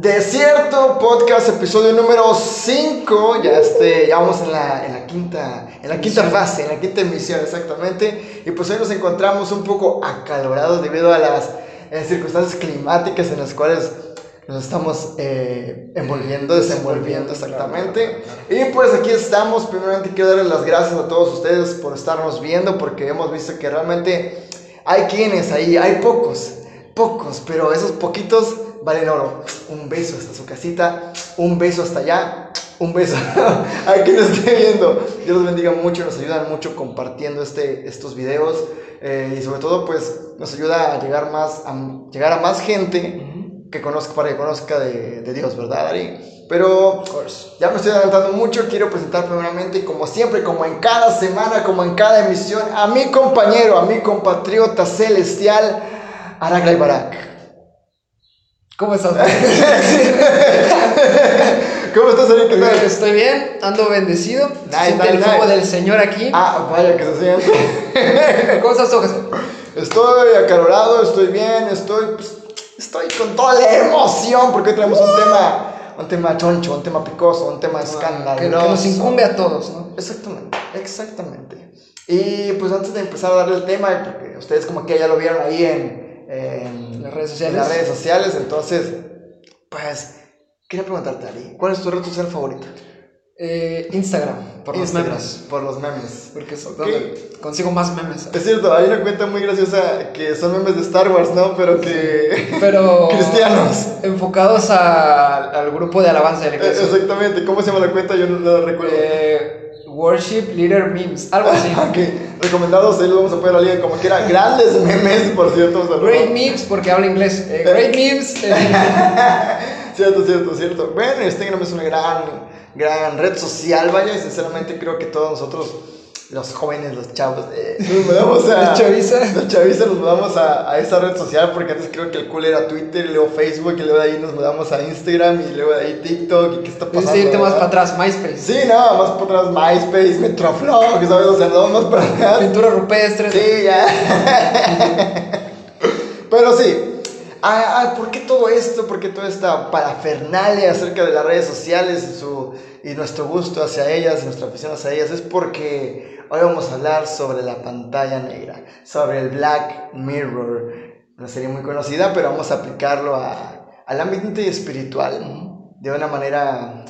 Desierto Podcast, episodio número 5. Ya, este, ya vamos en la, en la quinta, en la quinta fase, en la quinta emisión exactamente. Y pues hoy nos encontramos un poco acalorados debido a las eh, circunstancias climáticas en las cuales nos estamos eh, envolviendo, desenvolviendo exactamente. Y pues aquí estamos. Primeramente quiero darles las gracias a todos ustedes por estarnos viendo porque hemos visto que realmente hay quienes ahí, hay pocos, pocos, pero esos poquitos valen oro. Un beso hasta su casita, un beso hasta allá, un beso a quien esté viendo. Dios los bendiga mucho, nos ayudan mucho compartiendo este, estos videos eh, y sobre todo pues nos ayuda a llegar, más, a llegar a más gente que conozca, para que conozca de, de Dios, ¿verdad, Ari? Pero ya me estoy adelantando mucho, quiero presentar primeramente, como siempre, como en cada semana, como en cada emisión, a mi compañero, a mi compatriota celestial, Aragla Barak. ¿Cómo estás? ¿Cómo estás? ¿Qué tal? Estoy bien, ando bendecido. Nice, el fuego nice. del Señor aquí. Ah, vaya que se siente. ¿Cómo estás Jesús? Estoy acalorado, estoy bien, estoy, pues, estoy con toda la emoción porque hoy tenemos un tema, un tema choncho, un tema picoso, un tema Que, escandaloso. que nos incumbe a todos, ¿no? Exactamente, exactamente. Y pues antes de empezar a darle el tema, porque ustedes como que ya lo vieron ahí en, en Las redes en sociales. las redes sociales, entonces, pues, quería preguntarte, Ari, ¿cuál es tu red social favorita? Eh, Instagram, por Instagram, los memes. Por los memes. Porque es donde consigo más memes. Es cierto, hay una cuenta muy graciosa que son memes de Star Wars, ¿no? Pero que... Pero. Cristianos. Enfocados a- al grupo de alabanza de la Eh, iglesia. Exactamente, ¿cómo se llama la cuenta? Yo no la recuerdo. Eh, worship Leader Memes, algo así. Ok, recomendados, ahí los vamos a poner a alguien como quiera. Grandes memes, por cierto. saludos. Great Memes, porque habla inglés. Eh, great Memes. eh, Cierto, cierto, cierto. Bueno, Instagram es una gran, gran red social, vaya, y sinceramente creo que todos nosotros, los jóvenes, los chavos, eh, nos mudamos a... Chaviza. Los chaviza nos mudamos a, a esa red social porque antes creo que el cool era Twitter, y luego Facebook, y luego de ahí nos mudamos a Instagram, y luego de ahí TikTok, y qué está pasando. Que irte más para atrás, MySpace. Sí, nada, más para atrás, MySpace, Metroflog, ¿sabes? O sea, andamos más para atrás. Pintura rupestre. Sí, ya. Pero sí. Ah, ah, ¿Por qué todo esto? ¿Por qué toda esta parafernalia acerca de las redes sociales y, su, y nuestro gusto hacia ellas y nuestra afición hacia ellas? Es porque hoy vamos a hablar sobre la pantalla negra, sobre el Black Mirror. Una serie muy conocida, pero vamos a aplicarlo a, al ambiente espiritual de una manera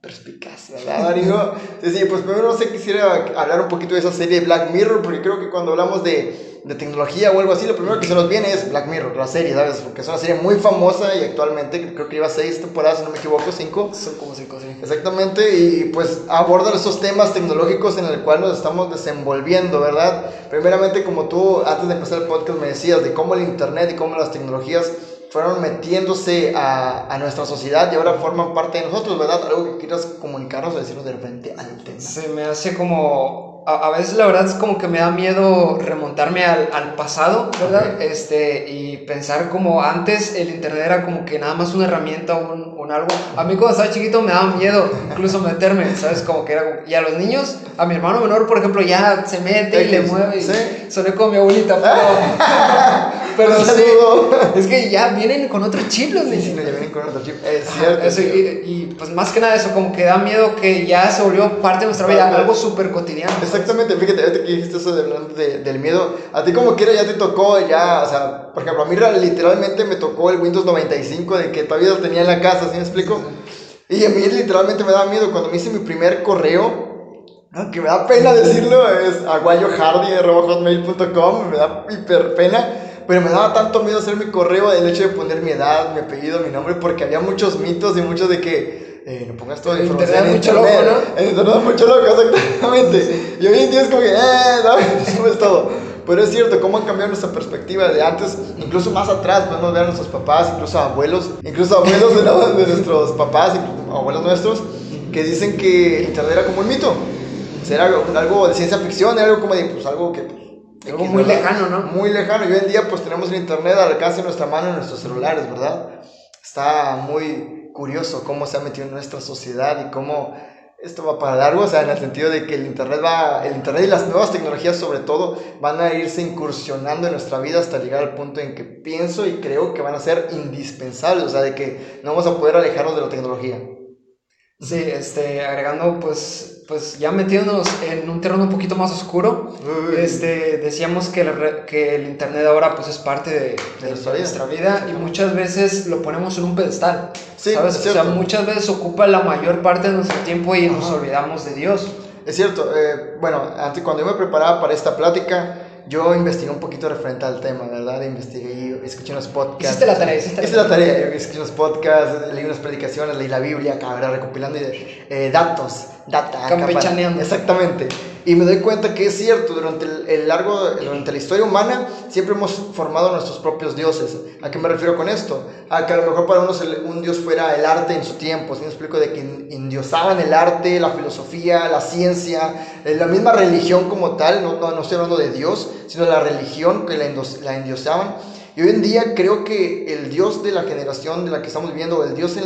perspicaz, ¿verdad, amigo? Sí, sí, pues primero no sé, quisiera hablar un poquito de esa serie Black Mirror, porque creo que cuando hablamos de, de tecnología o algo así, lo primero que se nos viene es Black Mirror, la serie, ¿sabes? Porque es una serie muy famosa y actualmente creo que lleva seis temporadas, si no me equivoco, cinco. Son como cinco, sí. Exactamente, y pues abordan esos temas tecnológicos en el cual nos estamos desenvolviendo, ¿verdad? Primeramente, como tú antes de empezar el podcast me decías de cómo el Internet y cómo las tecnologías fueron metiéndose a, a nuestra sociedad y ahora forman parte de nosotros, ¿verdad? Algo que quieras comunicarnos o decirnos de repente al tema. Se me hace como. A, a veces la verdad es como que me da miedo remontarme al, al pasado, ¿verdad? Este, y pensar como antes el internet era como que nada más una herramienta, un, un algo. A mí cuando estaba chiquito me daba miedo incluso meterme, ¿sabes? Como que era. como- Y a los niños, a mi hermano menor, por ejemplo, ya se mete y le mueve. Y sí. Soné como mi abuelita, pero. sí. Es que ya vienen con otro chip los Sí, niños. sí, no, ya vienen con otro chip. Es Ajá, cierto. eso, es y, y, pues más que nada eso, como que da miedo que ya se volvió parte de nuestra vida, algo súper cotidiano. Exactamente, fíjate, ahorita que dijiste eso de, de- del miedo, a ti como quiera ya te tocó, ya, o sea, por ejemplo, a mí ra- literalmente me tocó el Windows 95 de que todavía lo tenía en la casa, ¿sí me explico? Y a mí literalmente me daba miedo cuando me hice mi primer correo, ¿no? que me da pena decirlo, es aguayohardy.hotmail.com, me da hiper pena, pero me daba tanto miedo hacer mi correo el hecho de poner mi edad, mi apellido, mi nombre, porque había muchos mitos y muchos de que... Eh, no pongas toda la El internet es mucho loco, ¿no? El internet es mucho loco, exactamente. Y hoy en día es como que, eh, ¿sabes? Todo. Pero es cierto, cómo han cambiado nuestra perspectiva de antes, incluso más atrás, podemos ver a nuestros papás, incluso abuelos, incluso abuelos de, de nuestros papás, abuelos nuestros, que dicen que el internet era como un mito. O sea, era algo, algo de ciencia ficción, era algo como de, pues, algo que... pues, Algo muy lejano, ¿no? Muy lejano. Y hoy en día, pues, tenemos el internet al alcance de nuestra mano en nuestros celulares, ¿verdad? Está muy curioso cómo se ha metido en nuestra sociedad y cómo esto va para largo, o sea, en el sentido de que el Internet va, el Internet y las nuevas tecnologías sobre todo van a irse incursionando en nuestra vida hasta llegar al punto en que pienso y creo que van a ser indispensables, o sea, de que no vamos a poder alejarnos de la tecnología. Sí, este, agregando, pues, pues ya metiéndonos en un terreno un poquito más oscuro, este, decíamos que, que el Internet ahora pues es parte de, nuestra, vida. y muchas veces lo ponemos en un pedestal, sí, ¿sabes? O sea, muchas veces ocupa la mayor parte de nuestro tiempo y nos olvidamos de Dios. Es cierto, eh, bueno, antes cuando yo me preparaba para esta plática, yo investigué un poquito referente al tema, ¿verdad? Investigué escuché unos podcasts. Hiciste la tarea, hiciste la, tarea. Yo escuché unos podcasts, leí unas predicaciones, leí la Biblia, cabrón, recopilando eh, datos, data. Campechaneando. Exactamente. Y me doy cuenta que es cierto, durante el, largo, durante la historia humana, siempre hemos formado nuestros propios dioses. ¿A qué me refiero con esto? A que a lo mejor para unos un dios fuera el arte en su tiempo. Si me explico de que indiosaban el arte, la filosofía, la ciencia, eh, la misma religión como tal, no, no, estoy hablando de Dios, sino la religión que la, la endiosaban. Y hoy en día creo que el dios de la generación de la que estamos viviendo, el dios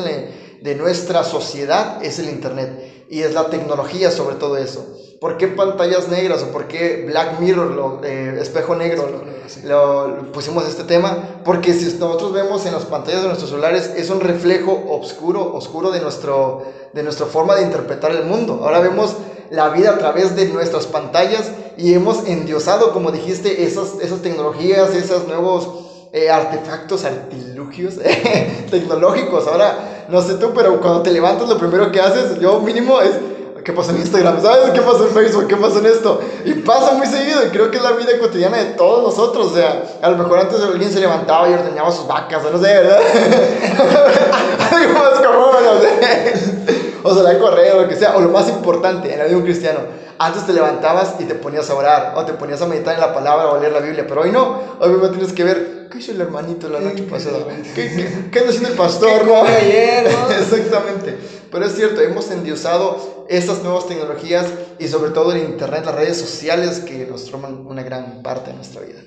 de nuestra sociedad, es el Internet. Y es la tecnología sobre todo eso. ¿Por qué pantallas negras o por qué Black Mirror, lo, eh, espejo negro, lo, pusimos este tema? Porque si nosotros vemos en las pantallas de nuestros celulares, es un reflejo oscuro, oscuro de, nuestro, de nuestra forma de interpretar el mundo. Ahora vemos la vida a través de nuestras pantallas y hemos endiosado, como dijiste, esas, esas tecnologías, esos nuevos eh, artefactos, artilugios tecnológicos. Ahora, no sé tú, pero cuando te levantas, lo primero que haces, yo mínimo, es ¿Qué pasa en Instagram? ¿Sabes qué pasa en Facebook? ¿Qué pasa en esto? Y pasa muy seguido y creo que es la vida cotidiana de todos nosotros. O sea, a lo mejor antes alguien se levantaba y ordeñaba sus vacas, o no sé, ¿verdad? Algo más común, no sé. O sea, la correr o lo que sea. O lo más importante en la vida de un cristiano. Antes te levantabas y te ponías a orar o te ponías a meditar en la palabra o a leer la Biblia. Pero hoy no. Hoy mismo tienes que ver ¿qué hizo el hermanito la noche pasada? ¿Qué, qué, qué anda haciendo el pastor? ¿Qué ayer, no? Exactamente. Pero es cierto, hemos endiosado estas nuevas tecnologías y sobre todo el Internet, las redes sociales que nos forman una gran parte de nuestra vida.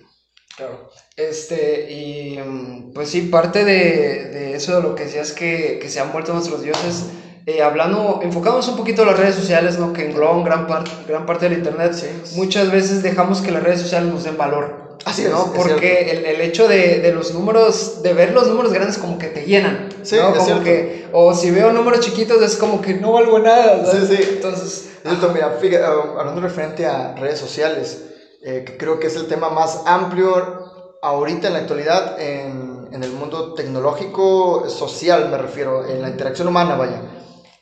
Claro. Este, y mm, pues sí, parte de, de eso de lo que decías que, que se han vuelto nuestros dioses, eh, hablando, enfocamos un poquito las redes sociales, ¿no? que engloban gran, parte gran parte del Internet, muchas veces dejamos que las redes sociales nos den valor. Así ¿no? Porque el, el, hecho de, de, los números, de ver los números grandes como que te llenan. Sí, ¿no? Como que, o si veo números chiquitos es como que no valgo nada. Sí, sí. Entonces. mira, fíjate, ah, hablando referente a redes sociales, eh, que creo que es el tema más amplio ahorita en la actualidad en, en el mundo tecnológico, social me refiero, en la interacción humana, vaya.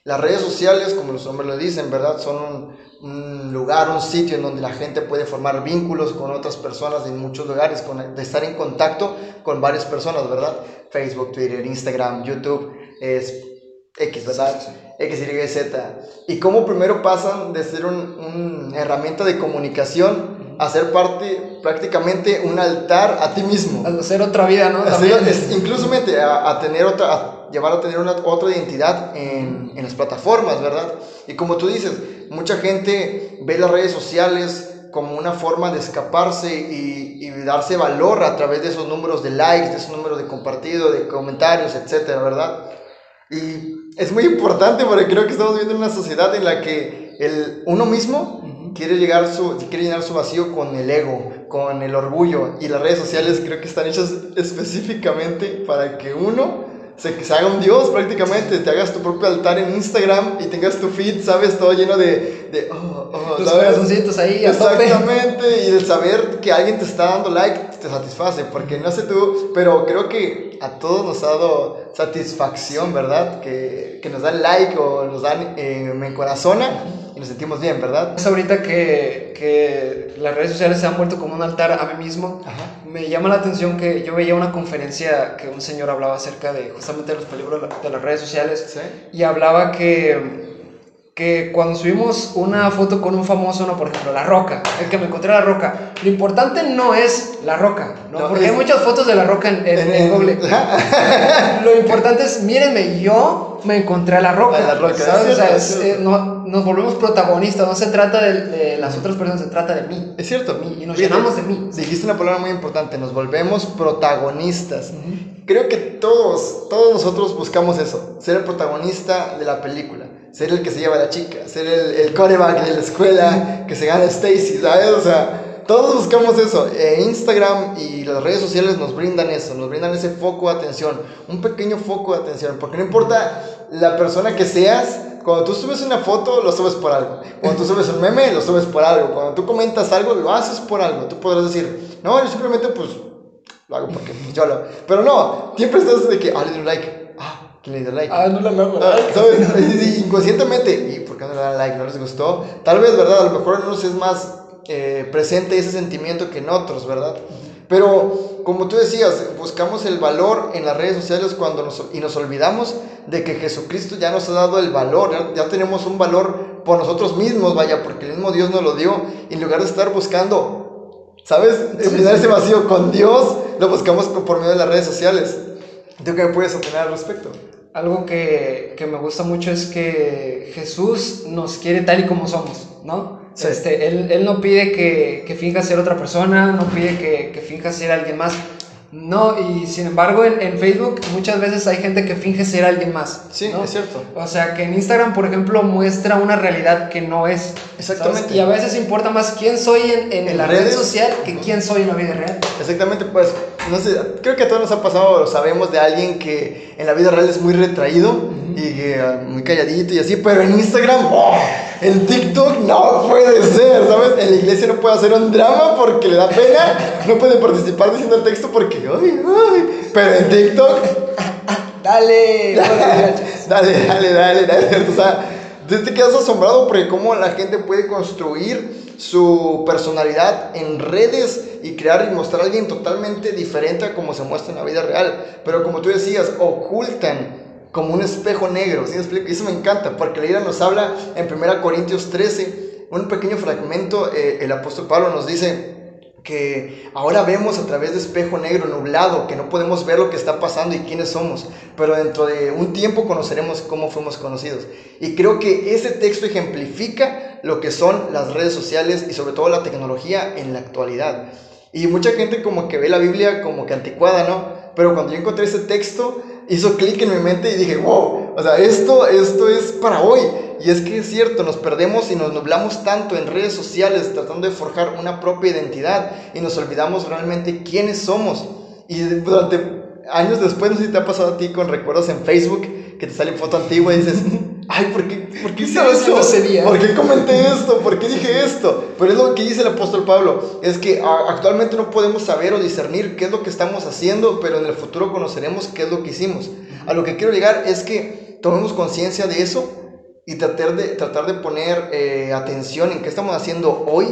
Las redes sociales, como los hombres lo dicen, ¿verdad? Son un, un, lugar, un sitio en donde la gente puede formar vínculos con otras personas en muchos lugares, con, de estar en contacto con varias personas, ¿verdad? Facebook, Twitter, Instagram, YouTube, es X, ¿verdad? X, Y, Z. Y cómo primero pasan de ser una herramienta de comunicación a ser parte, prácticamente un altar a ti mismo. A hacer otra vida, ¿no? incluso a, a, tener otra, llevar a tener una, otra identidad en, en las plataformas, ¿verdad? Y como tú dices, mucha gente ve las redes sociales como una forma de escaparse y, y, darse valor a través de esos números de likes, de esos números de compartido, de comentarios, etcétera, ¿verdad? Y es muy importante porque creo que estamos viviendo en una sociedad en la que el, uno mismo quiere, llegar su, quiere llenar su vacío con el ego, con el orgullo. Y las redes sociales creo que están hechas específicamente para que uno se, se, haga un dios prácticamente, te hagas tu propio altar en Instagram y tengas tu feed, ¿sabes? Todo lleno de... de oh, oh, Los corazoncitos ahí a Exactamente, y el saber que alguien te está dando like te satisface, porque no sé tú, pero creo que a todos nos ha dado satisfacción, ¿verdad? Que, que nos dan like o nos dan eh, me encorazona nos sentimos bien, ¿verdad? Es ahorita que, que las redes sociales se han vuelto como un altar a mí mismo. Me llama la atención que yo veía una conferencia que un señor hablaba acerca de justamente los peligros de las redes sociales y hablaba que que cuando subimos una foto con un famoso, no, por ejemplo, La Roca, el que me encontré La Roca, lo importante no es La Roca, ¿no? porque hay muchas fotos de La Roca en, Google. lo importante es, mírenme, yo me encontré a La Roca, la Roca ¿sabes? o sea, eh, no, nos volvemos protagonistas, no se trata de, las otras personas, se trata de mí. Es cierto. Mí, y nos llenamos de mí. Dijiste una palabra muy importante, nos volvemos protagonistas. Creo que todos, todos nosotros buscamos eso, ser el protagonista de la película ser el que se lleva la chica, ser el, el coreback de la escuela, que se gana Stacy, ¿sabes? O sea, todos buscamos eso. Eh, Instagram y las redes sociales nos brindan eso, nos brindan ese foco de atención, un pequeño foco de atención, porque no importa la persona que seas, cuando tú subes una foto, lo subes por algo. Cuando tú subes un meme, lo subes por algo. Cuando tú comentas algo, lo haces por algo. Tú podrás decir, no, yo simplemente pues lo hago porque yo lo... Pero no, siempre estás de que, ah, le like. ¿Quién le dio like? Ah, no le damos Ah. ¿sabes? Inconscientemente, ¿y por qué no le dan like? ¿No les gustó? Tal vez, ¿verdad? A lo mejor en unos es más eh, presente ese sentimiento que en otros, ¿verdad? Pero, como tú decías, buscamos el valor en las redes sociales cuando nos, y nos olvidamos de que Jesucristo ya nos ha dado el valor, ya, ya tenemos un valor por nosotros mismos, vaya, porque el mismo Dios nos lo dio, y en lugar de estar buscando, ¿sabes? Llenar ese vacío con Dios, lo buscamos por medio de las redes sociales. ¿Tú qué me puedes opinar al respecto? Algo que, que me gusta mucho es que Jesús nos quiere tal y como somos, ¿no? Sí. Este, él, él no pide que, que finjas ser otra persona, no pide que, que finjas ser alguien más. No, y sin embargo en, en Facebook muchas veces hay gente que finge ser alguien más. Sí, ¿no? es cierto. O sea, que en Instagram, por ejemplo, muestra una realidad que no es. Exactamente. ¿sabes? Y a veces importa más quién soy en, en, En la red social que quién soy en la vida real. Exactamente, pues, no sé, creo que a todos nos ha pasado, sabemos de alguien que en la vida real es muy retraído y que, ah, muy calladito y así, pero en Instagram, ¡oh! en TikTok no puede ser, ¿sabes? En la iglesia no puede hacer un drama porque le da pena, no puede participar diciendo el texto porque, ay, ay, pero en TikTok, Dale, dale, dale, dale, dale, o sea, te quedas asombrado porque cómo la gente puede construir su personalidad en redes y crear y mostrar a alguien totalmente diferente a como se muestra en la vida real. Pero como tú decías, ocultan como un espejo negro, ¿sí me explico? Y eso me encanta, porque la Biblia nos habla en 1 Corintios 13, un pequeño fragmento, eh, el apóstol Pablo nos dice, que ahora vemos a través de espejo negro nublado, que no podemos ver lo que está pasando y quiénes somos, pero dentro de un tiempo conoceremos cómo fuimos conocidos. Y creo que ese texto ejemplifica lo que son las redes sociales y sobre todo la tecnología en la actualidad. Y mucha gente como que ve la Biblia como que anticuada, ¿no? Pero cuando yo encontré ese texto, hizo clic en mi mente y dije, wow, o sea, esto, esto es para hoy. Y es que es cierto, nos perdemos y nos nublamos tanto en redes sociales tratando de forjar una propia identidad y nos olvidamos realmente quiénes somos. Y durante años después, no sé si te ha pasado a ti con recuerdos en Facebook que te sale foto antigua y dices, ay, ¿por qué, por qué hice día. ¿Por qué comenté esto? ¿Por qué dije esto? Pero es lo que dice el apóstol Pablo, es que actualmente no podemos saber o discernir qué es lo que estamos haciendo, pero en el futuro conoceremos qué es lo que hicimos. A lo que quiero llegar es que tomemos conciencia de eso y tratar de, tratar de poner eh, atención en qué estamos haciendo hoy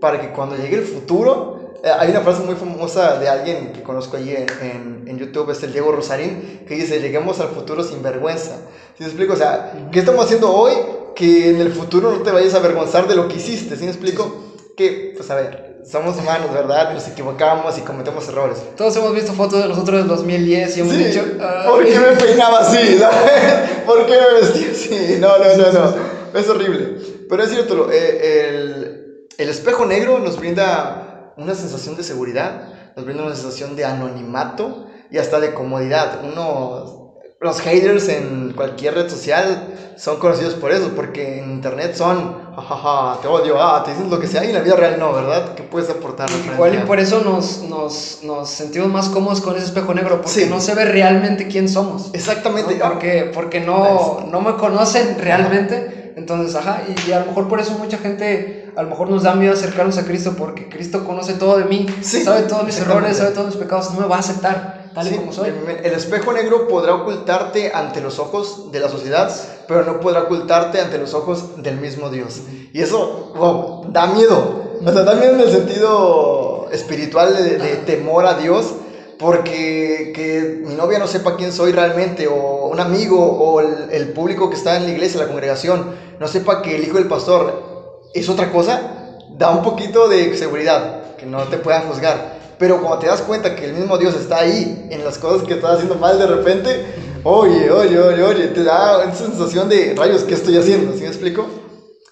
para que cuando llegue el futuro, hay una frase muy famosa de alguien que conozco allí en, en, en YouTube, es el Diego Rosarín, que dice, lleguemos al futuro sin vergüenza. ¿Sí me explico? O sea, ¿qué estamos haciendo hoy que en el futuro no te vayas a avergonzar de lo que hiciste? ¿Sí me explico? Que, pues a ver, somos humanos, ¿verdad? Nos equivocamos y cometemos errores. Todos hemos visto fotos de nosotros del 2010 y hemos Sí, dicho. ¿por qué me peinaba así? ¿Por qué me vestía así? No, no, no, no. Es horrible. Pero es cierto, eh, el, el espejo negro nos brinda una sensación de seguridad, nos brinda una sensación de anonimato y hasta de comodidad. Uno, los haters en cualquier red social son conocidos por eso, porque en internet son, jajaja, te odio, ah, te dicen lo que sea, y en la vida real no, ¿verdad? ¿Qué puedes aportar? Igual y por eso nos, nos, nos sentimos más cómodos con ese espejo negro, porque Sí. no se ve realmente quién somos. Exactamente. ¿no? Porque, porque no, no me conocen realmente. Entonces, ajá, y, y a lo mejor por eso mucha gente, a lo mejor nos da miedo acercarnos a Cristo, porque Cristo conoce todo de mí, Sí, sabe todos mis errores, sabe todos mis pecados, no me va a aceptar tal y como soy. el- El espejo negro podrá ocultarte ante los ojos de la sociedad, pero no podrá ocultarte ante los ojos del mismo Dios. Y eso, wow, da miedo. O sea, da miedo en el sentido espiritual de, de temor a Dios, porque que mi novia no sepa quién soy realmente, o un amigo, o el, el público que está en la iglesia, la congregación, no sepa que el hijo del pastor es otra cosa, da un poquito de seguridad, que no te puedan juzgar. Pero cuando te das cuenta que el mismo Dios está ahí en las cosas que estás haciendo mal de repente, oye, oye, oye, oye, te da esa sensación de rayos, ¿qué estoy haciendo? ¿Sí me explico?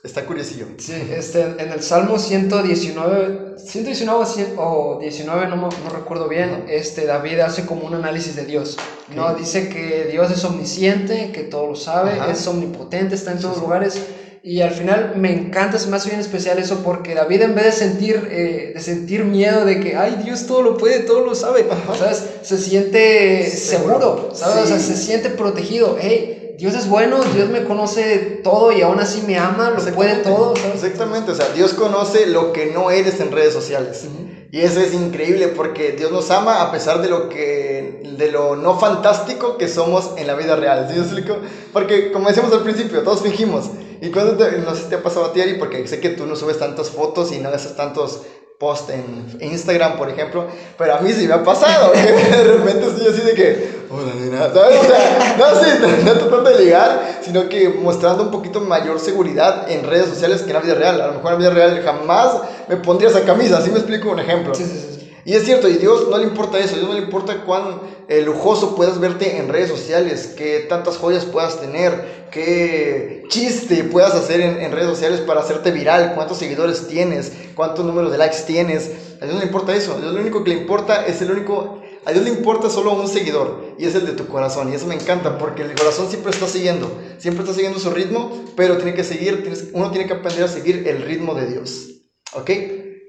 Está curiosillo. Sí, este, en el Salmo 119, 119 o 19, no, no recuerdo bien, este, David hace como un análisis de Dios. ¿no? Dice que Dios es omnisciente, que todo lo sabe, es omnipotente, está en todos lugares. Y al final me encanta, se me hace bien especial eso, porque David en vez de sentir, eh, de sentir miedo de que, ay, Dios todo lo puede, todo lo sabe, ¿sabes? Se siente seguro, ¿sabes? O sea, se siente protegido. Hey, Dios es bueno, Dios me conoce todo y aún así me ama, lo puede todo. Exactamente, o sea, Dios conoce lo que no eres en redes sociales. Y eso es increíble porque Dios nos ama a pesar de lo que de lo no fantástico que somos en la vida real. ¿Sí explico? Porque como decíamos al principio, todos fingimos. Y cuando te, no te ha pasado a ti, Ari, porque sé que tú no subes tantas fotos y no haces tantos post en Instagram, por ejemplo, pero a mí sí me ha pasado, de repente estoy así de que, hola nena, no, sí, no, tratando de ligar, sino que mostrando un poquito mayor seguridad en redes sociales que en la vida real. A lo mejor en la vida real jamás me pondría esa camisa, así me explico un ejemplo. Sí, sí, sí. Y es cierto, y Dios no le importa eso, a Dios no le importa cuán eh, lujoso puedas verte en redes sociales, qué tantas joyas puedas tener, qué chiste puedas hacer en, redes sociales para hacerte viral, cuántos seguidores tienes, cuántos números de likes tienes. A Dios no le importa eso, a Dios lo único que le importa es el único, a Dios le importa solo un seguidor y es el de tu corazón. Y eso me encanta porque el corazón siempre está siguiendo, siempre está siguiendo su ritmo, pero tiene que seguir, uno tiene que aprender a seguir el ritmo de Dios. ¿Ok?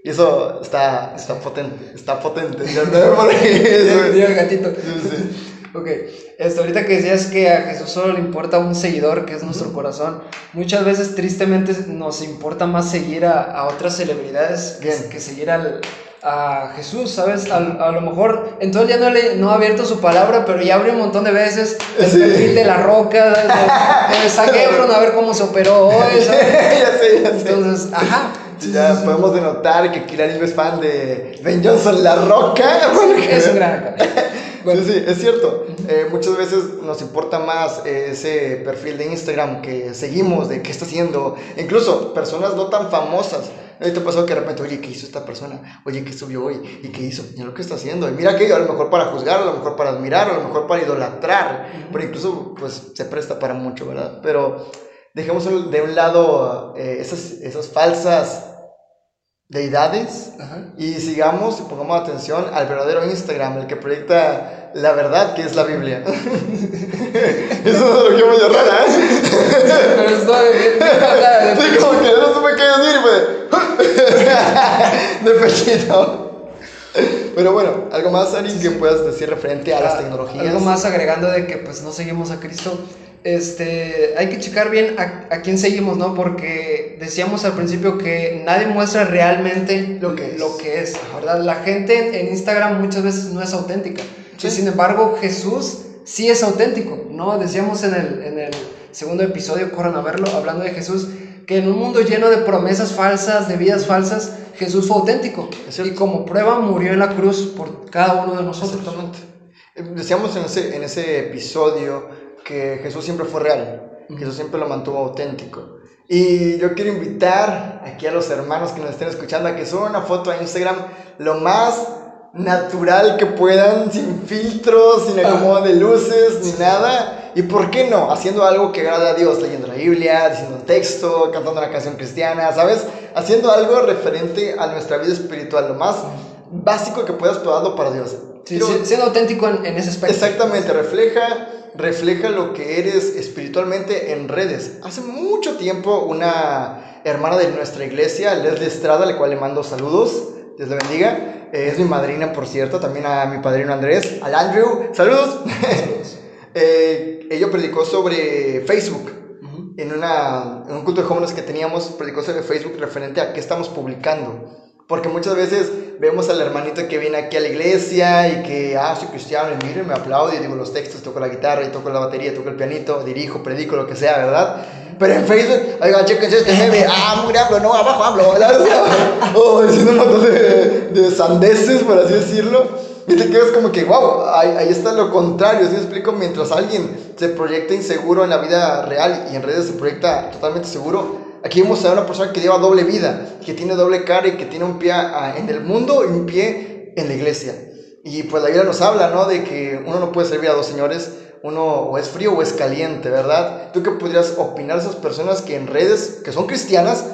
Y eso está, está potente, está potente. el gatito. Ok, esto, ahorita que decías que a Jesús solo le importa un seguidor, que es nuestro corazón, muchas veces tristemente nos importa más seguir a, a otras celebridades que, que seguir al, a Jesús, ¿sabes? A, a, lo mejor, entonces ya no, le, no ha abierto su palabra, pero ya abrió un montón de veces el perfil de la roca, de, de San a ver cómo se operó hoy, ¿sabes? ya sé, ya sé. Entonces, ajá ya podemos denotar que Kilariño es fan de Ben Johnson La Roca. es un gran Sí, sí, es cierto. Eh, muchas veces nos importa más ese perfil de Instagram que seguimos, de qué está haciendo. Incluso personas no tan famosas. ¿No te pasó que de repente, oye, ¿qué hizo esta persona? Oye, ¿qué subió hoy? ¿Y qué hizo? Mira lo que está haciendo. Y mira que a lo mejor para juzgar, a lo mejor para admirar, a lo mejor para idolatrar. Pero incluso, pues, se presta para mucho, ¿verdad? Pero dejemos de un lado eh, esas, esas falsas deidades y sigamos y pongamos atención al verdadero Instagram, el que proyecta la verdad que es la Biblia. Eso no lo quiero muy rara, ¿eh? Pero estoy Sí, como que no supe qué decir, De pechito. Pero bueno, algo más, Ari, que puedas decir referente a las ah, tecnologías. Algo más agregando de que pues no seguimos a Cristo este, hay que checar bien a, quién seguimos, ¿no? Porque decíamos al principio que nadie muestra realmente lo que es, lo que es ¿verdad? La gente en Instagram muchas veces no es auténtica. sin embargo, Jesús sí es auténtico, ¿no? Decíamos en el, en el segundo episodio, corran a verlo, hablando de Jesús, que en un mundo lleno de promesas falsas, de vidas falsas, Jesús fue auténtico. Y como prueba murió en la cruz por cada uno de nosotros. Exactamente. Decíamos en ese, en ese episodio que Jesús siempre fue real, Jesús siempre lo mantuvo auténtico. Y yo quiero invitar aquí a los hermanos que nos estén escuchando a que suban una foto a Instagram lo más natural que puedan, sin filtros, sin acomodo de luces, ni nada. Y por qué no, haciendo algo que agrade a Dios, leyendo la Biblia, diciendo texto, cantando una canción cristiana, ¿sabes? Haciendo algo referente a nuestra vida espiritual, lo más básico que puedas probarlo para Dios. Sí, siendo auténtico en, en, ese aspecto. Exactamente, refleja refleja lo que eres espiritualmente en redes. Hace mucho tiempo una hermana de nuestra iglesia, Leslie Estrada, a la cual le mando saludos, Dios le bendiga, eh, es mi madrina, por cierto, también a mi padrino Andrés, al Andrew, saludos. eh, ella predicó sobre Facebook. En, una, en un culto de jóvenes que teníamos, predicó sobre Facebook referente a qué estamos publicando. Porque muchas veces vemos al hermanito que viene aquí a la iglesia y que, ah, soy cristiano, y miren, me aplaudo y digo los textos, toco la guitarra y toco la batería, toco el pianito, dirijo, predico, lo que sea, ¿verdad? Pero en Facebook, oiga, chequense este meme, ah, muy hablo, no, abajo hablo, o oh, diciendo un montón de, de sandeces, por así decirlo. Y te quedas como que, wow, ahí, ahí está lo contrario. ¿Sí me explico? Mientras alguien se proyecta inseguro en la vida real y en redes se proyecta totalmente seguro, Aquí vemos a una persona que lleva doble vida, que tiene doble cara y que tiene un pie ah, en el mundo y un pie en la iglesia. Y pues la Biblia nos habla, ¿no? De que uno no puede servir a dos señores, uno o es frío o es caliente, ¿verdad? ¿Tú qué podrías opinar de esas personas que en redes, que son cristianas,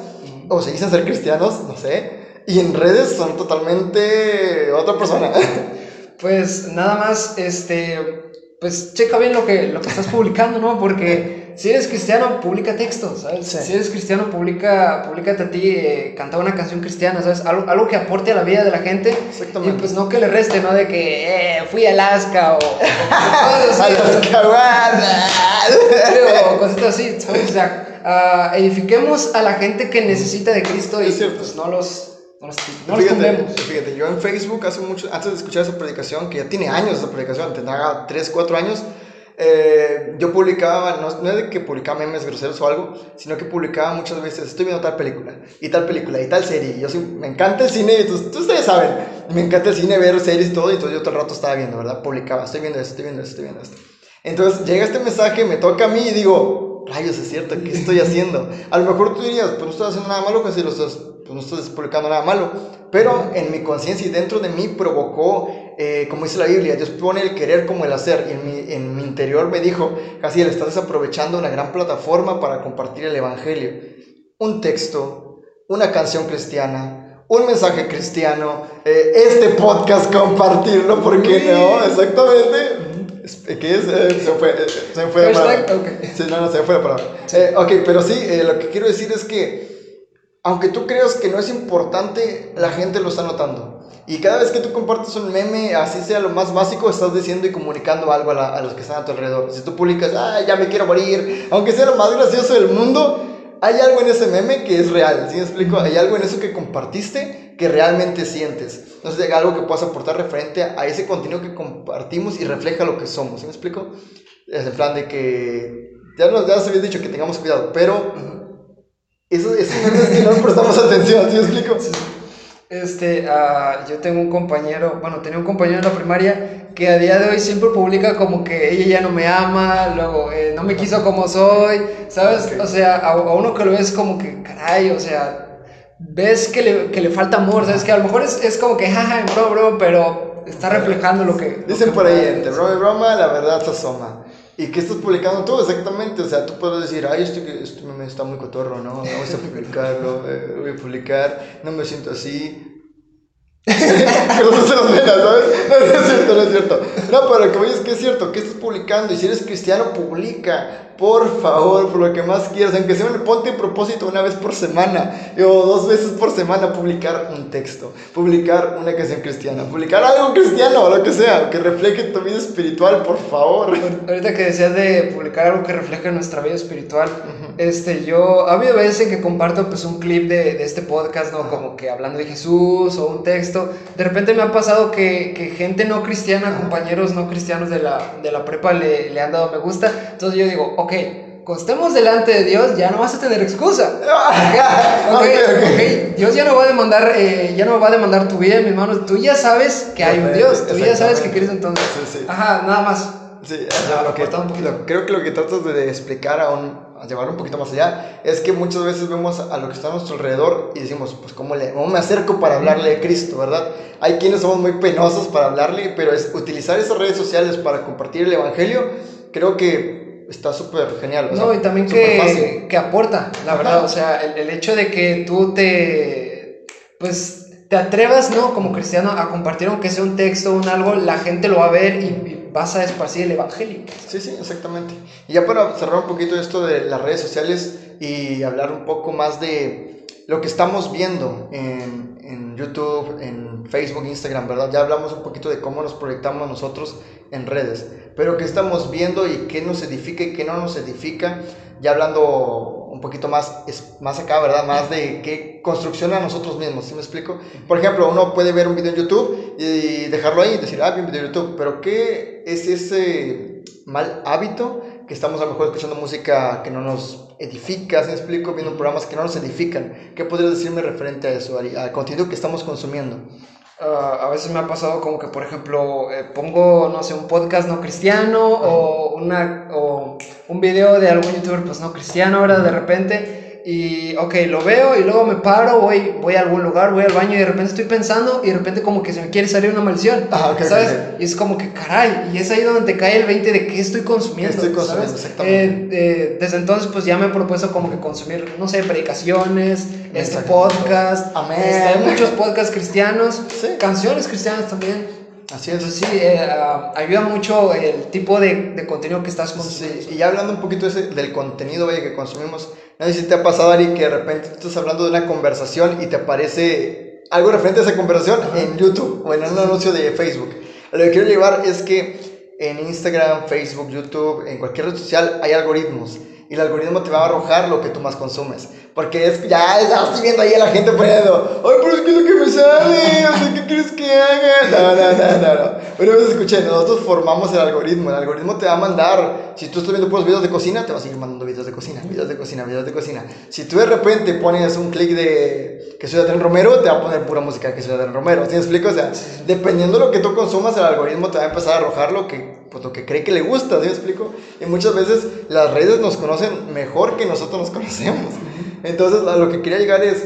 o se dicen ser cristianos, no sé, y en redes son totalmente otra persona? Pues nada más, este, pues checa bien lo que, lo que estás publicando, ¿no? Porque si eres cristiano, publica textos, ¿sabes? Si eres cristiano, publica, públicate a ti, eh, canta una canción cristiana, ¿sabes? Algo, algo, que aporte a la vida de la gente. Exactamente. Y pues no que le reste, ¿no? De que eh, fui a Alaska o... o o cositas así, ¿sabes? O sea, uh, edifiquemos a la gente que necesita de Cristo y pues no los no fíjate, fíjate, yo en Facebook hace mucho, antes de escuchar esa predicación, que ya tiene años esa predicación, tendrá 3, 4 años, eh, yo publicaba, no, no, es de que publicaba memes groseros o algo, sino que publicaba muchas veces, estoy viendo tal película, y tal película, y tal serie, y yo sí, me encanta el cine, y ustedes saben, me encanta el cine, ver series y todo, y entonces yo todo el rato estaba viendo, ¿verdad? Publicaba, estoy viendo esto, estoy viendo esto, estoy viendo esto. Entonces llega este mensaje, me toca a mí y digo, rayos, es cierto, ¿qué estoy haciendo? A lo mejor tú dirías, pues no estás haciendo nada malo, pues si lo estás pues no estoy publicando nada malo, pero en mi conciencia y dentro de mí provocó, eh, como dice la Biblia, Dios pone el querer como el hacer, y en mi, en mi interior me dijo, casi le estás aprovechando una gran plataforma para compartir el Evangelio. Un texto, una canción cristiana, un mensaje cristiano, eh, este podcast compartirlo, ¿por qué no? Exactamente. ¿Qué es? Eh, se fue, se fue la palabra. Okay. Sí, no, no, se fue la palabra. ok, pero sí, lo que quiero decir es que aunque tú creas que no es importante, la gente lo está notando. Y cada vez que tú compartes un meme, así sea lo más básico, estás diciendo y comunicando algo a, los que están a tu alrededor. Si tú publicas, ah, ya me quiero morir, aunque sea lo más gracioso del mundo, hay algo en ese meme que es real. ¿Sí me explico? Hay algo en eso que compartiste que realmente sientes. No sé, algo que puedas aportar referente a ese contenido que compartimos y refleja lo que somos. ¿Sí me explico? Es el plan de que, ya nos, ya habías dicho que tengamos cuidado, pero eso, eso es que no prestamos atención, ¿sí explico? Este, uh, yo tengo un compañero, bueno, tenía un compañero en la primaria que a día de hoy siempre publica como que ella ya no me ama, luego eh, no me quiso como soy, ¿sabes? O sea, a, uno que lo ves como que, caray, o sea, ves que le, que le falta amor, ¿sabes? Que a lo mejor es, es como que, jaja, bro, bro, pero está reflejando lo que... Dicen por ahí, entre broma y broma, la verdad se asoma. ¿Y qué estás publicando tú exactamente? O sea, tú puedes decir, ay, esto, esto me está muy cotorro, ¿no? Vamos a publicarlo, eh, voy a publicar, no me siento así. no ¿sabes? Es cierto, no es cierto. No, pero que voy es que es cierto, ¿qué estás publicando? Y si eres cristiano, publica. Por favor, por lo que más quieras, aunque sea un ponte en propósito una vez por semana o dos veces por semana, publicar un texto, publicar una canción cristiana, publicar algo cristiano, lo que sea, que refleje tu vida espiritual, por favor. Ahorita que decías de publicar algo que refleje nuestra vida espiritual, este, yo, ha habido veces en que comparto pues un clip de, de este podcast, ¿no? Como que hablando de Jesús o un texto. De repente me ha pasado que, que gente no cristiana, compañeros no cristianos de la, de la prepa le, le han dado me gusta. Entonces yo digo, ok, costemos delante de Dios, ya no vas a tener excusa. Okay, okay, Dios ya no va a demandar, eh, ya no va a demandar tu vida, mi hermano. Tú ya sabes que hay un Dios, tú ya sabes que quieres entonces. Ajá, nada más. Sí, lo que, creo que lo que tratas de explicar a, un, a llevar un poquito más allá es que muchas veces vemos a lo que está a nuestro alrededor y decimos, pues, ¿cómo, le, cómo me acerco para hablarle de Cristo, verdad? Hay quienes somos muy penosos para hablarle, pero es utilizar esas redes sociales para compartir el Evangelio, creo que está súper genial. no, y también que, que, aporta, la verdad. O sea, el, el, hecho de que tú te, pues, te atrevas, ¿no? Como cristiano a compartir, aunque sea un texto o un algo, la gente lo va a ver y, vas a esparcir el evangelio. Sí, sí, exactamente. Y ya para cerrar un poquito esto de las redes sociales y hablar un poco más de lo que estamos viendo en, en YouTube, en Facebook, Instagram, ¿verdad? Ya hablamos un poquito de cómo nos proyectamos nosotros en redes pero qué estamos viendo y qué nos edifica y qué no nos edifica, ya hablando un poquito más, más acá, ¿verdad? Más de qué construcción a nosotros mismos, ¿sí me explico? Por ejemplo, uno puede ver un video en YouTube y dejarlo ahí y decir, ah, vi video en YouTube, pero ¿qué es ese mal hábito que estamos a lo mejor escuchando música que no nos edifica, ¿sí me explico? Viendo programas que no nos edifican. ¿Qué podrías decirme referente a eso, al contenido que estamos consumiendo? Ah, a veces me ha pasado como que, por ejemplo, eh, pongo, no sé, un podcast no cristiano o, una, o un video de algún youtuber pues no cristiano, ¿verdad? De repente y, ok, lo veo y luego me paro, voy, voy a algún lugar, voy al baño y de repente estoy pensando y de repente como que se me quiere salir una maldición, Ah, ok, ¿sabes? ok. Y es como que, caray, y es ahí donde te cae el 20 de qué estoy consumiendo, ¿Qué estoy consumiendo? ¿sabes? Exactamente. Eh, eh, desde entonces pues ya me he propuesto como que consumir, no sé, predicaciones, este podcast, Amén. este, hay muchos podcasts cristianos, Sí. canciones cristianas también. Así es. Entonces sí, eh, ah, ayuda mucho el tipo de, de contenido que estás consumiendo. Sí, y ya hablando un poquito ese- del contenido vaya, que consumimos, no sé si te ha pasado, Ari, que de repente estás hablando de una conversación y te aparece algo referente a esa conversación en YouTube o en un anuncio de Facebook. Lo que quiero llevar es que en Instagram, Facebook, YouTube, en cualquier red social hay algoritmos. Y el algoritmo te va a arrojar lo que tú más consumes. Porque es, ya, ya estoy viendo ahí a la gente poniendo, ay, pero es que es lo que me sale, o sea, ¿qué quieres que haga? No, no, no, no, no. Una escuché, nosotros formamos el algoritmo. El algoritmo te va a mandar, si tú estás viendo puros videos de cocina, te va a seguir mandando videos de cocina, videos de cocina, videos de cocina. Si tú de repente pones un clic de que soy Adrián Romero, te va a poner pura música que soy Adrián Romero. ¿Sí me explico? O sea, dependiendo de lo que tú consumas, el algoritmo te va a empezar a arrojar lo que, pues, lo que cree que le gusta. ¿Sí me explico? Y muchas veces las redes nos conocen mejor que nosotros nos conocemos. Entonces, a lo que quería llegar es,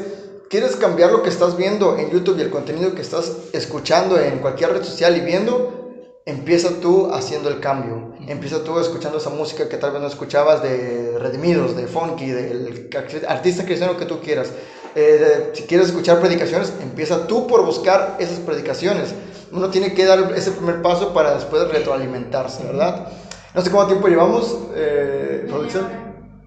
¿quieres cambiar lo que estás viendo en YouTube y el contenido que estás escuchando en cualquier red social y viendo? Empieza tú haciendo el cambio. Empieza tú escuchando esa música que tal vez no escuchabas de Redimidos, de Funky, del artista cristiano que tú quieras. Eh, si quieres escuchar predicaciones, empieza tú por buscar esas predicaciones. Uno tiene que dar ese primer paso para después retroalimentarse, ¿verdad? No sé cuánto tiempo llevamos, eh, producción.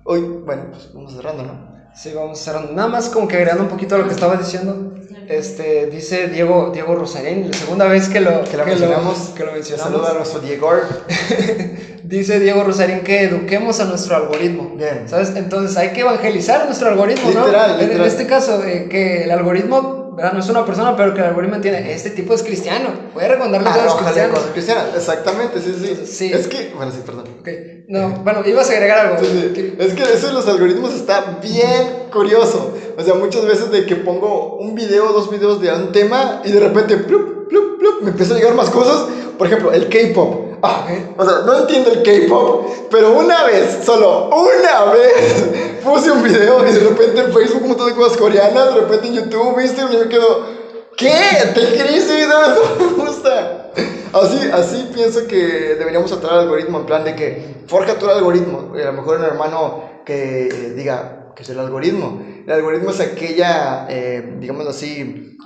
Hoy, bueno, pues vamos cerrando, ¿no? Sí, vamos cerrando. Nada más como que agregando un poquito a lo que estaba diciendo. Este, dice Diego, Diego Rosarín, la segunda vez que lo, Que la mencionamos. que lo mencionamos. Saluda a nuestro Diego. Dice Diego Rosarín que eduquemos a nuestro algoritmo. Bien. ¿Sabes? Entonces hay que evangelizar nuestro algoritmo, ¿no? Literal, En- este caso, eh, que el algoritmo, ¿verdad? No es una persona, pero que el algoritmo entiende, este tipo es cristiano. Voy a recomendarle a todos los Arrójale cristianos. cristianas. Exactamente, sí, sí, Sí. Es que, bueno, sí, perdón. Ok. No, bueno, ibas a agregar algo. Sí, sí. Es que eso de los algoritmos está bien curioso. O sea, muchas veces de que pongo un video, dos videos de un tema y de repente, plup, plup, plup, me empiezan a llegar más cosas. Por ejemplo, el K-pop. O sea, no entiendo el K-pop, pero una vez, solo una vez, puse un video y de repente en Facebook un montón de cosas coreanas, de repente en YouTube, Instagram, y me quedo, ¿qué? ¿Te creí ese video? No me gusta. Así, así pienso que deberíamos tratar al algoritmo en plan de que forja tu algoritmo. Y a lo mejor un hermano que eh, diga que es el algoritmo. El algoritmo es aquella, eh, digamos así,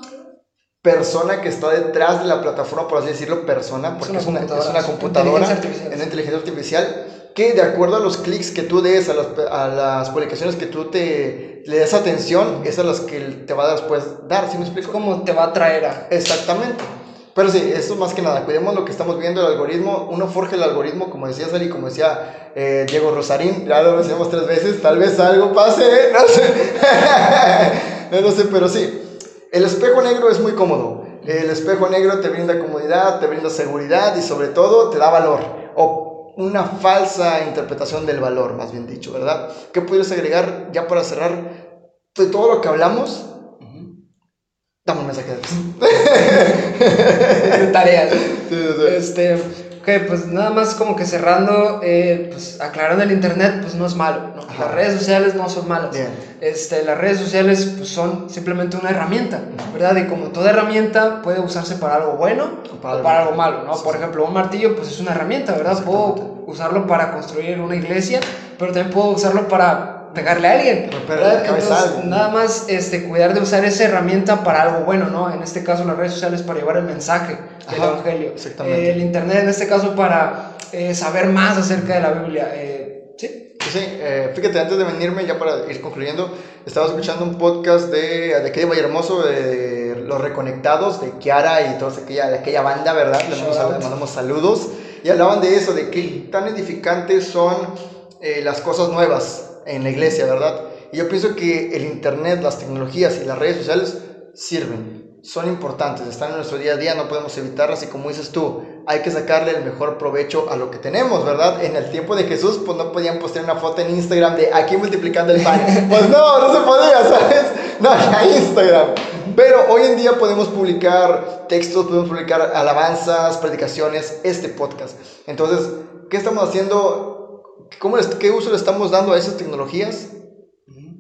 persona que está detrás de la plataforma, por así decirlo, persona, porque es una una, es computadora, una es computadora, inteligencia artificial. es una inteligencia artificial, que de acuerdo a los clics que tú des, a las, a las publicaciones que tú te le des atención, esas las que te va a después dar, ¿sí me Es explico? como te va a traer a... Exactamente. Pero sí, eso más que nada, cuidemos lo que estamos viendo, el algoritmo, uno forja el algoritmo, como decía Sally, como decía eh, Diego Rosarín, ya lo mencionamos tres veces, tal vez algo pase, ¿eh? no sé, no lo sé, pero sí, el espejo negro es muy cómodo, el espejo negro te brinda comodidad, te brinda seguridad y sobre todo te da valor, o una falsa interpretación del valor, más bien dicho, ¿verdad? ¿Qué pudieras agregar ya para cerrar de todo lo que hablamos? Dame un mensaje de tareas. Sí, sí, sí. Este, ok, pues nada más como que cerrando, eh, pues aclarando el internet, pues no es malo. Las redes sociales no son malas. Bien. Este, las redes sociales pues, son simplemente una herramienta, ¿verdad? Y como toda herramienta puede usarse para algo bueno O o para algo- malo, ¿no? Sí, Por sí. ejemplo, un martillo pues es una herramienta, ¿verdad? Puedo usarlo para construir una iglesia, pero también puedo usarlo para pegarle a alguien, ¿verdad? Entonces, nada más este, cuidar de usar esa herramienta para algo bueno, ¿no? En este caso las redes sociales para llevar el mensaje del Ajá, evangelio. exactamente. Eh, el internet en este caso para eh, saber más acerca de la Biblia. Eh, sí. Sí, eh, fíjate, antes de venirme, ya para ir concluyendo, estaba escuchando un podcast de, de aquí de Vallehermoso, de Los Reconectados, de Kiara y toda aquella, de aquella banda, ¿verdad? Le mandamos, le saludos. Y hablaban de eso, de qué tan edificantes son eh, las cosas nuevas en la iglesia, ¿verdad? Y yo pienso que el Internet, las tecnologías y las redes sociales sirven, son importantes, están en nuestro día a día, no podemos evitarlas y como dices tú, hay que sacarle el mejor provecho a lo que tenemos, ¿verdad? En el tiempo de Jesús, pues no podían postear una foto en Instagram de aquí multiplicando el pan. Pues no, no se podía, ¿sabes? No, era Instagram. Pero hoy en día podemos publicar textos, podemos publicar alabanzas, predicaciones, este podcast. Entonces, ¿qué estamos haciendo? ¿Cómo ¿Qué uso le estamos dando a esas tecnologías?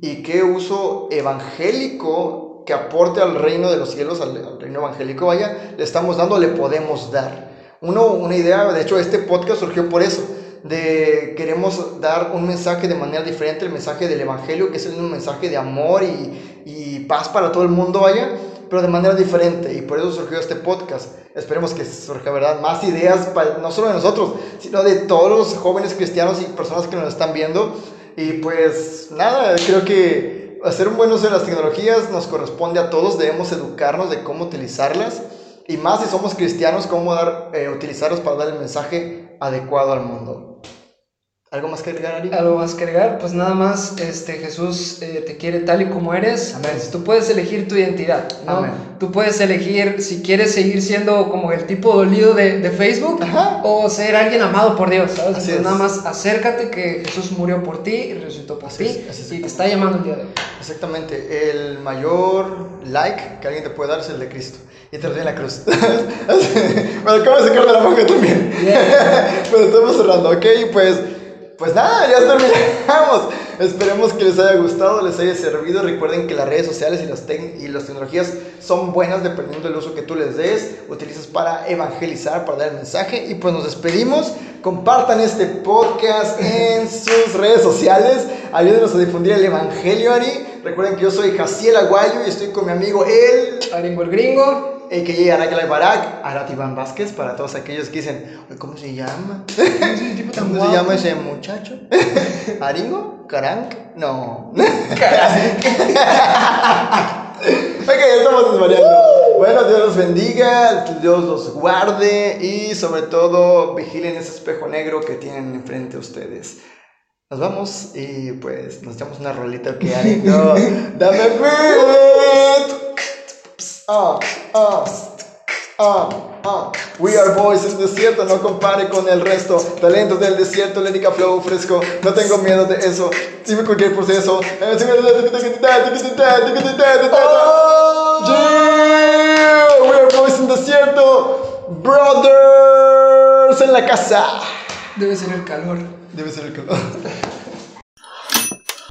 y qué uso evangélico que aporte al reino de los cielos, al, al reino evangélico, vaya, le estamos dando, le podemos dar. Uno, una idea, de hecho, este podcast surgió por eso de queremos dar un mensaje de manera diferente, el mensaje del Evangelio, que es un mensaje de amor y, y paz para todo el mundo, vaya, pero de manera diferente. Y por eso surgió este podcast. Esperemos que surja, ¿verdad? Más ideas, no solo de nosotros, sino de todos los jóvenes cristianos y personas que nos están viendo. Y pues nada, creo que hacer un buen uso de las tecnologías nos corresponde a todos, debemos educarnos de cómo utilizarlas. Y más si somos cristianos, cómo dar, eh, utilizarlos para dar el mensaje adecuado al mundo. ¿Algo más que agregar, Ari? ¿Algo más que agregar? Pues nada más, este, Jesús eh, te quiere tal y como eres. Amén. Tú puedes elegir tu identidad, ¿no? Amén. Tú puedes elegir si quieres seguir siendo como el tipo dolido de, de Facebook Ajá. o ser alguien amado por Dios, ¿sabes? Así Entonces, es. nada más acércate que Jesús murió por ti y resucitó por Así ti es, y te está llamando el día de hoy. Exactamente, el mayor like que alguien te puede dar es el de Cristo. Y te lo en la cruz. bueno, acabo de sacar de la manga también. Pero estamos cerrando, ¿ok? Pues, pues nada, ya terminamos. Esperemos que les haya gustado, les haya servido. Recuerden que las redes sociales y las, y las tecnologías son buenas dependiendo del uso que tú les des. Utilizas para evangelizar, para dar el mensaje. Y pues nos despedimos. Compartan este podcast en sus redes sociales. Ayúdenos a difundir el evangelio, Ari. Recuerden que yo soy Jaciel Aguayo y estoy con mi amigo El Aringo el gringo. a.k.a. Arak Barak, Arat Iván Vázquez, para todos aquellos que dicen, "Oye, ¿cómo se llama? ¿Cómo se llama ese muchacho? ¿Aringo? ¿Caranc? No. ok, estamos desvariando. Bueno, Dios los bendiga, Dios los guarde y sobre todo vigilen ese espejo negro que tienen enfrente de ustedes. Nos vamos y pues nos echamos una rolita que hay. No, dame beat. Ah, ah, ah, ah. We are boys del desierto, no compare con el resto. Talentos del desierto, lírica flow fresco. No tengo miedo de eso. Dime cualquier proceso. Yeah, we are boys del desierto. Brothers en la casa. Debe ser el calor. Debe ser el calor.